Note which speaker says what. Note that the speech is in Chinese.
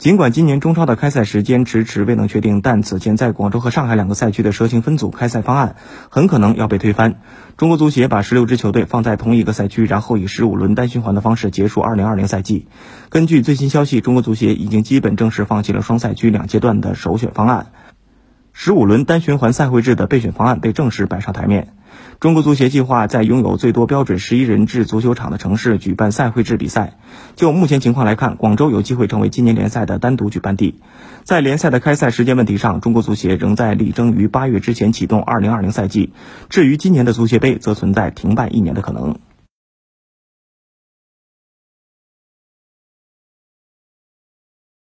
Speaker 1: 尽管今年中超的开赛时间迟迟未能确定，但此前在广州和上海两个赛区的蛇形分组开赛方案很可能要被推翻。中国足协把十六支球队放在同一个赛区，然后以十五轮单循环的方式结束二零二零赛季。根据最新消息，中国足协已经基本正式放弃了双赛区两阶段的首选方案。十五轮单循环赛会制的备选方案被正式摆上台面。中国足协计划在拥有最多标准十一人制足球场的城市举办赛会制比赛。就目前情况来看，广州有机会成为今年联赛的单独举办地。在联赛的开赛时间问题上，中国足协仍在力争于八月之前启动二零二零赛季。至于今年的足协杯，则存在停办一年的可能。